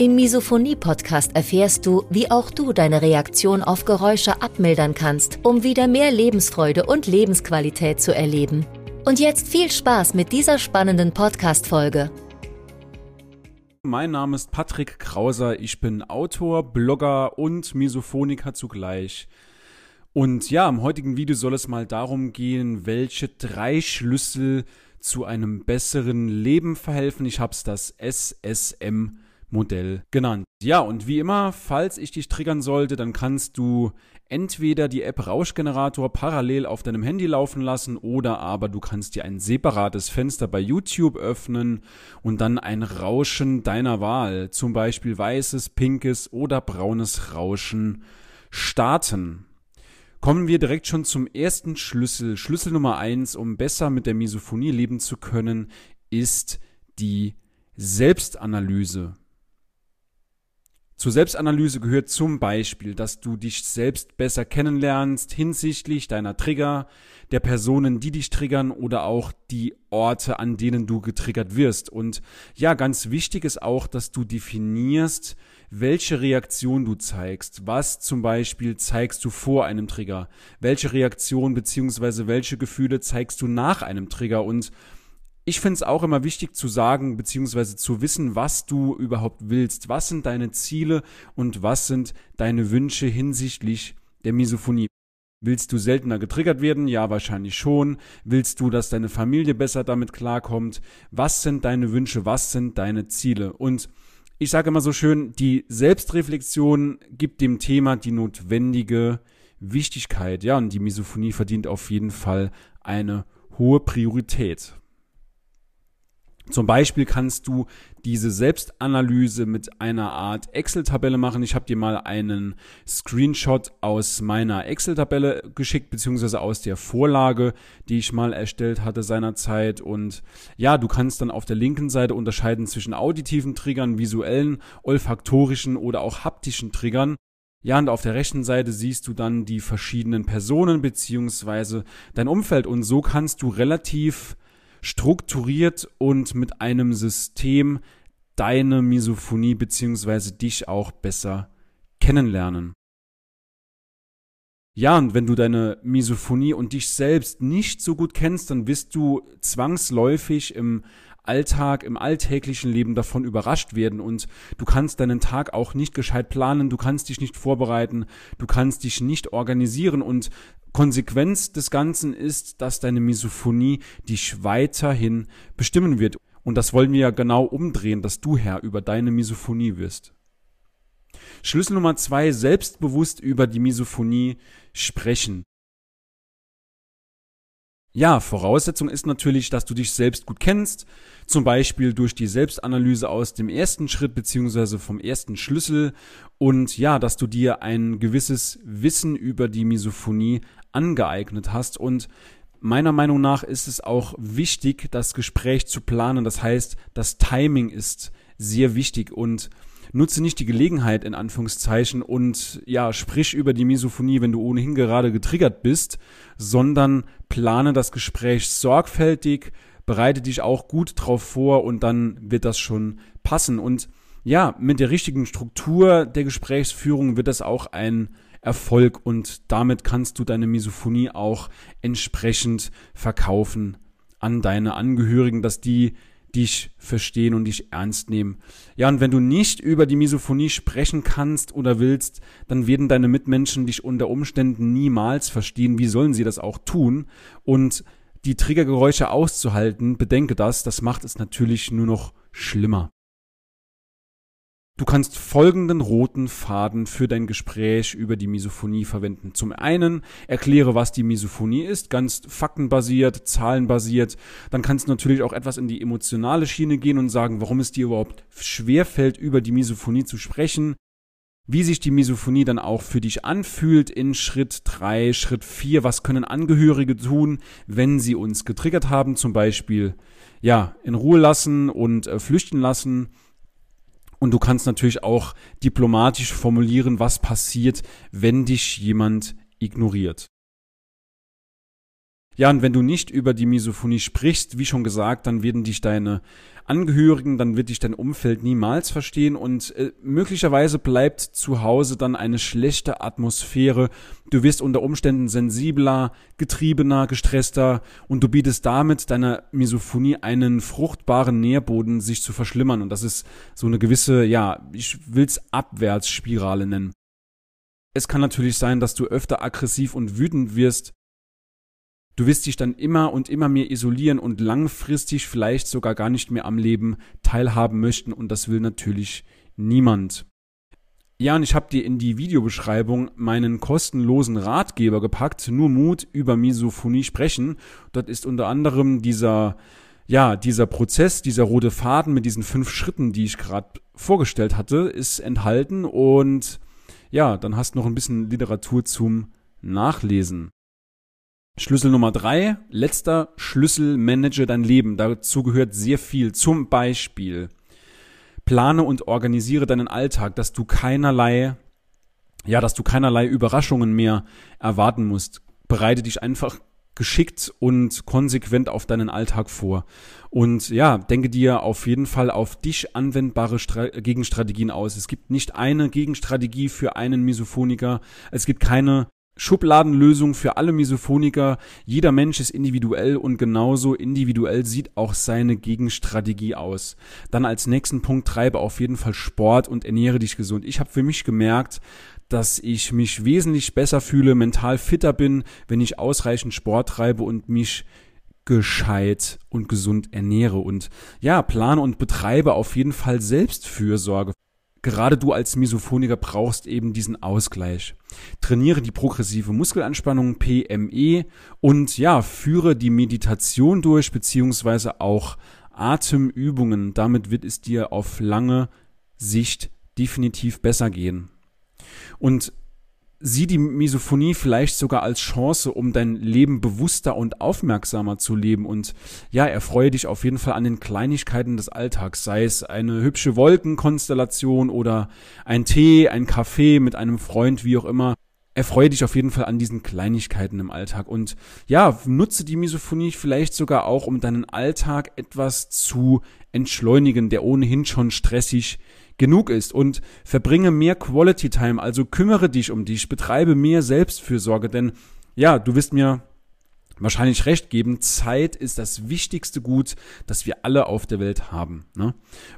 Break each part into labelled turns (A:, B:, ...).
A: Im Misophonie-Podcast erfährst du, wie auch du deine Reaktion auf Geräusche abmildern kannst, um wieder mehr Lebensfreude und Lebensqualität zu erleben. Und jetzt viel Spaß mit dieser spannenden Podcast-Folge.
B: Mein Name ist Patrick Krauser, ich bin Autor, Blogger und Misophoniker zugleich. Und ja, im heutigen Video soll es mal darum gehen, welche drei Schlüssel zu einem besseren Leben verhelfen. Ich habe es das SSM Modell genannt. Ja, und wie immer, falls ich dich triggern sollte, dann kannst du entweder die App Rauschgenerator parallel auf deinem Handy laufen lassen oder aber du kannst dir ein separates Fenster bei YouTube öffnen und dann ein Rauschen deiner Wahl, zum Beispiel weißes, pinkes oder braunes Rauschen starten. Kommen wir direkt schon zum ersten Schlüssel. Schlüssel Nummer eins, um besser mit der Misophonie leben zu können, ist die Selbstanalyse. Zur Selbstanalyse gehört zum Beispiel, dass du dich selbst besser kennenlernst hinsichtlich deiner Trigger, der Personen, die dich triggern oder auch die Orte, an denen du getriggert wirst. Und ja, ganz wichtig ist auch, dass du definierst, welche Reaktion du zeigst. Was zum Beispiel zeigst du vor einem Trigger? Welche Reaktion beziehungsweise welche Gefühle zeigst du nach einem Trigger? Und ich finde es auch immer wichtig zu sagen, beziehungsweise zu wissen, was du überhaupt willst. Was sind deine Ziele und was sind deine Wünsche hinsichtlich der Misophonie? Willst du seltener getriggert werden? Ja, wahrscheinlich schon. Willst du, dass deine Familie besser damit klarkommt? Was sind deine Wünsche? Was sind deine Ziele? Und ich sage immer so schön, die Selbstreflexion gibt dem Thema die notwendige Wichtigkeit. Ja, und die Misophonie verdient auf jeden Fall eine hohe Priorität. Zum Beispiel kannst du diese Selbstanalyse mit einer Art Excel-Tabelle machen. Ich habe dir mal einen Screenshot aus meiner Excel-Tabelle geschickt, beziehungsweise aus der Vorlage, die ich mal erstellt hatte seinerzeit. Und ja, du kannst dann auf der linken Seite unterscheiden zwischen auditiven Triggern, visuellen, olfaktorischen oder auch haptischen Triggern. Ja, und auf der rechten Seite siehst du dann die verschiedenen Personen beziehungsweise dein Umfeld und so kannst du relativ strukturiert und mit einem System deine Misophonie beziehungsweise dich auch besser kennenlernen. Ja, und wenn du deine Misophonie und dich selbst nicht so gut kennst, dann wirst du zwangsläufig im Alltag, im alltäglichen Leben davon überrascht werden und du kannst deinen Tag auch nicht gescheit planen, du kannst dich nicht vorbereiten, du kannst dich nicht organisieren und Konsequenz des Ganzen ist, dass deine Misophonie dich weiterhin bestimmen wird. Und das wollen wir ja genau umdrehen, dass du Herr über deine Misophonie wirst. Schlüssel Nummer zwei, selbstbewusst über die Misophonie sprechen. Ja, Voraussetzung ist natürlich, dass du dich selbst gut kennst, zum Beispiel durch die Selbstanalyse aus dem ersten Schritt beziehungsweise vom ersten Schlüssel und ja, dass du dir ein gewisses Wissen über die Misophonie angeeignet hast und meiner Meinung nach ist es auch wichtig, das Gespräch zu planen. Das heißt, das Timing ist sehr wichtig und nutze nicht die Gelegenheit in Anführungszeichen und ja, sprich über die Misophonie, wenn du ohnehin gerade getriggert bist, sondern plane das Gespräch sorgfältig, bereite dich auch gut drauf vor und dann wird das schon passen. Und ja, mit der richtigen Struktur der Gesprächsführung wird das auch ein Erfolg und damit kannst du deine Misophonie auch entsprechend verkaufen an deine Angehörigen, dass die dich verstehen und dich ernst nehmen. Ja, und wenn du nicht über die Misophonie sprechen kannst oder willst, dann werden deine Mitmenschen dich unter Umständen niemals verstehen. Wie sollen sie das auch tun? Und die Triggergeräusche auszuhalten, bedenke das, das macht es natürlich nur noch schlimmer. Du kannst folgenden roten Faden für dein Gespräch über die Misophonie verwenden. Zum einen erkläre, was die Misophonie ist, ganz faktenbasiert, zahlenbasiert. Dann kannst du natürlich auch etwas in die emotionale Schiene gehen und sagen, warum es dir überhaupt schwerfällt, über die Misophonie zu sprechen. Wie sich die Misophonie dann auch für dich anfühlt in Schritt drei, Schritt vier. Was können Angehörige tun, wenn sie uns getriggert haben? Zum Beispiel, ja, in Ruhe lassen und äh, flüchten lassen und du kannst natürlich auch diplomatisch formulieren, was passiert, wenn dich jemand ignoriert. Ja, und wenn du nicht über die Misophonie sprichst, wie schon gesagt, dann werden dich deine Angehörigen, dann wird dich dein Umfeld niemals verstehen und äh, möglicherweise bleibt zu Hause dann eine schlechte Atmosphäre. Du wirst unter Umständen sensibler, getriebener, gestresster und du bietest damit deiner Misophonie einen fruchtbaren Nährboden, sich zu verschlimmern. Und das ist so eine gewisse, ja, ich will's Abwärtsspirale nennen. Es kann natürlich sein, dass du öfter aggressiv und wütend wirst, Du wirst dich dann immer und immer mehr isolieren und langfristig vielleicht sogar gar nicht mehr am Leben teilhaben möchten und das will natürlich niemand. Ja, und ich habe dir in die Videobeschreibung meinen kostenlosen Ratgeber gepackt, nur Mut über Misophonie sprechen. Dort ist unter anderem dieser ja, dieser Prozess, dieser rote Faden mit diesen fünf Schritten, die ich gerade vorgestellt hatte, ist enthalten und ja, dann hast du noch ein bisschen Literatur zum Nachlesen. Schlüssel Nummer drei, letzter Schlüssel, manage dein Leben. Dazu gehört sehr viel. Zum Beispiel plane und organisiere deinen Alltag, dass du keinerlei, ja, dass du keinerlei Überraschungen mehr erwarten musst. Bereite dich einfach geschickt und konsequent auf deinen Alltag vor. Und ja, denke dir auf jeden Fall auf dich anwendbare Stra Gegenstrategien aus. Es gibt nicht eine Gegenstrategie für einen Misophoniker. Es gibt keine Schubladenlösung für alle Misophoniker. Jeder Mensch ist individuell und genauso individuell sieht auch seine Gegenstrategie aus. Dann als nächsten Punkt treibe auf jeden Fall Sport und ernähre dich gesund. Ich habe für mich gemerkt, dass ich mich wesentlich besser fühle, mental fitter bin, wenn ich ausreichend Sport treibe und mich gescheit und gesund ernähre und ja, plane und betreibe auf jeden Fall Selbstfürsorge gerade du als Misophoniker brauchst eben diesen Ausgleich. Trainiere die progressive Muskelanspannung PME und ja, führe die Meditation durch, beziehungsweise auch Atemübungen. Damit wird es dir auf lange Sicht definitiv besser gehen. Und sieh die Misophonie vielleicht sogar als Chance, um dein Leben bewusster und aufmerksamer zu leben. Und ja, erfreue dich auf jeden Fall an den Kleinigkeiten des Alltags, sei es eine hübsche Wolkenkonstellation oder ein Tee, ein Kaffee mit einem Freund, wie auch immer. Erfreue dich auf jeden Fall an diesen Kleinigkeiten im Alltag und ja, nutze die Misophonie vielleicht sogar auch, um deinen Alltag etwas zu entschleunigen, der ohnehin schon stressig genug ist und verbringe mehr Quality Time, also kümmere dich um dich, betreibe mehr Selbstfürsorge, denn ja, du wirst mir wahrscheinlich recht geben, Zeit ist das wichtigste Gut, das wir alle auf der Welt haben. Ne?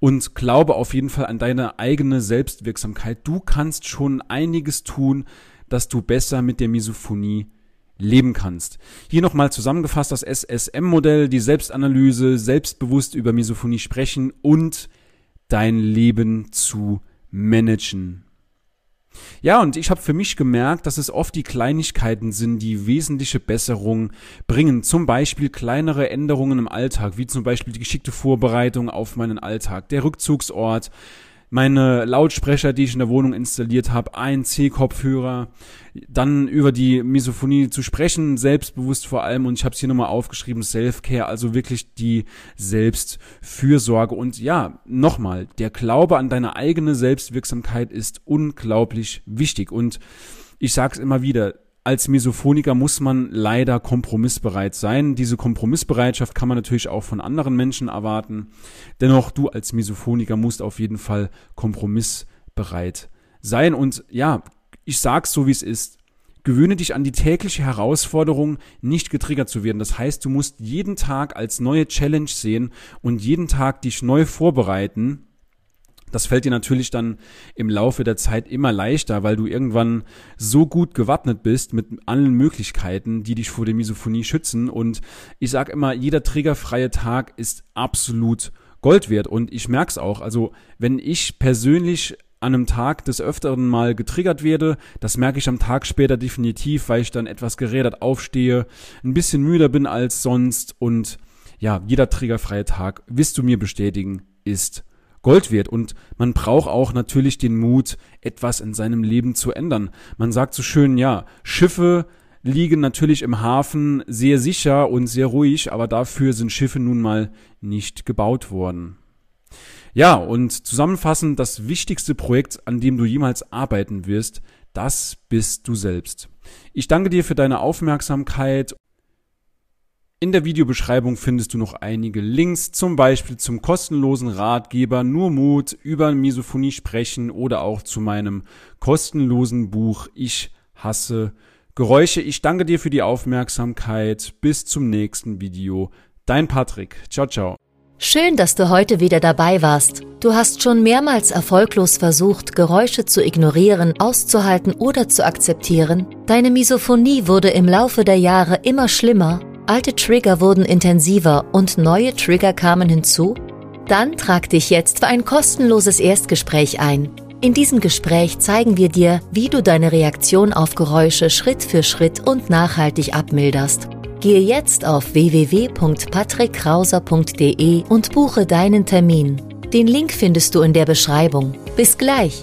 B: Und glaube auf jeden Fall an deine eigene Selbstwirksamkeit. Du kannst schon einiges tun, dass du besser mit der Misophonie leben kannst. Hier nochmal zusammengefasst das SSM-Modell, die Selbstanalyse, selbstbewusst über Misophonie sprechen und dein Leben zu managen. Ja, und ich habe für mich gemerkt, dass es oft die Kleinigkeiten sind, die wesentliche Besserung bringen. Zum Beispiel kleinere Änderungen im Alltag, wie zum Beispiel die geschickte Vorbereitung auf meinen Alltag, der Rückzugsort, meine Lautsprecher, die ich in der Wohnung installiert habe, ein C-Kopfhörer, dann über die Misophonie zu sprechen, selbstbewusst vor allem, und ich habe es hier nochmal aufgeschrieben, Self-Care, also wirklich die Selbstfürsorge. Und ja, nochmal, der Glaube an deine eigene Selbstwirksamkeit ist unglaublich wichtig. Und ich sage es immer wieder, als Misophoniker muss man leider kompromissbereit sein. Diese Kompromissbereitschaft kann man natürlich auch von anderen Menschen erwarten. Dennoch, du als Misophoniker musst auf jeden Fall kompromissbereit sein. Und ja, ich sag's so, wie es ist. Gewöhne dich an die tägliche Herausforderung, nicht getriggert zu werden. Das heißt, du musst jeden Tag als neue Challenge sehen und jeden Tag dich neu vorbereiten das fällt dir natürlich dann im Laufe der Zeit immer leichter, weil du irgendwann so gut gewappnet bist mit allen Möglichkeiten, die dich vor der Misophonie schützen. Und ich sage immer, jeder triggerfreie Tag ist absolut Gold wert. Und ich merke es auch. Also wenn ich persönlich an einem Tag des Öfteren mal getriggert werde. Das merke ich am Tag später definitiv, weil ich dann etwas gerädert aufstehe, ein bisschen müder bin als sonst und ja, jeder triggerfreie Tag, wirst du mir bestätigen, ist Gold wert. Und man braucht auch natürlich den Mut, etwas in seinem Leben zu ändern. Man sagt so schön, ja, Schiffe liegen natürlich im Hafen sehr sicher und sehr ruhig, aber dafür sind Schiffe nun mal nicht gebaut worden. Ja, und zusammenfassend, das wichtigste Projekt, an dem du jemals arbeiten wirst, das bist du selbst. Ich danke dir für deine Aufmerksamkeit. In der Videobeschreibung findest du noch einige Links, zum Beispiel zum kostenlosen Ratgeber Nur Mut über Misophonie sprechen oder auch zu meinem kostenlosen Buch Ich hasse Geräusche. Ich danke dir für die Aufmerksamkeit. Bis zum nächsten Video. Dein Patrick. Ciao, ciao.
A: Schön, dass du heute wieder dabei warst. Du hast schon mehrmals erfolglos versucht, Geräusche zu ignorieren, auszuhalten oder zu akzeptieren. Deine Misophonie wurde im Laufe der Jahre immer schlimmer, alte Trigger wurden intensiver und neue Trigger kamen hinzu? Dann trag dich jetzt für ein kostenloses Erstgespräch ein. In diesem Gespräch zeigen wir dir, wie du deine Reaktion auf Geräusche Schritt für Schritt und nachhaltig abmilderst. Gehe jetzt auf www.patrickkrauser.de und buche deinen Termin. Den Link findest du in der Beschreibung. Bis gleich!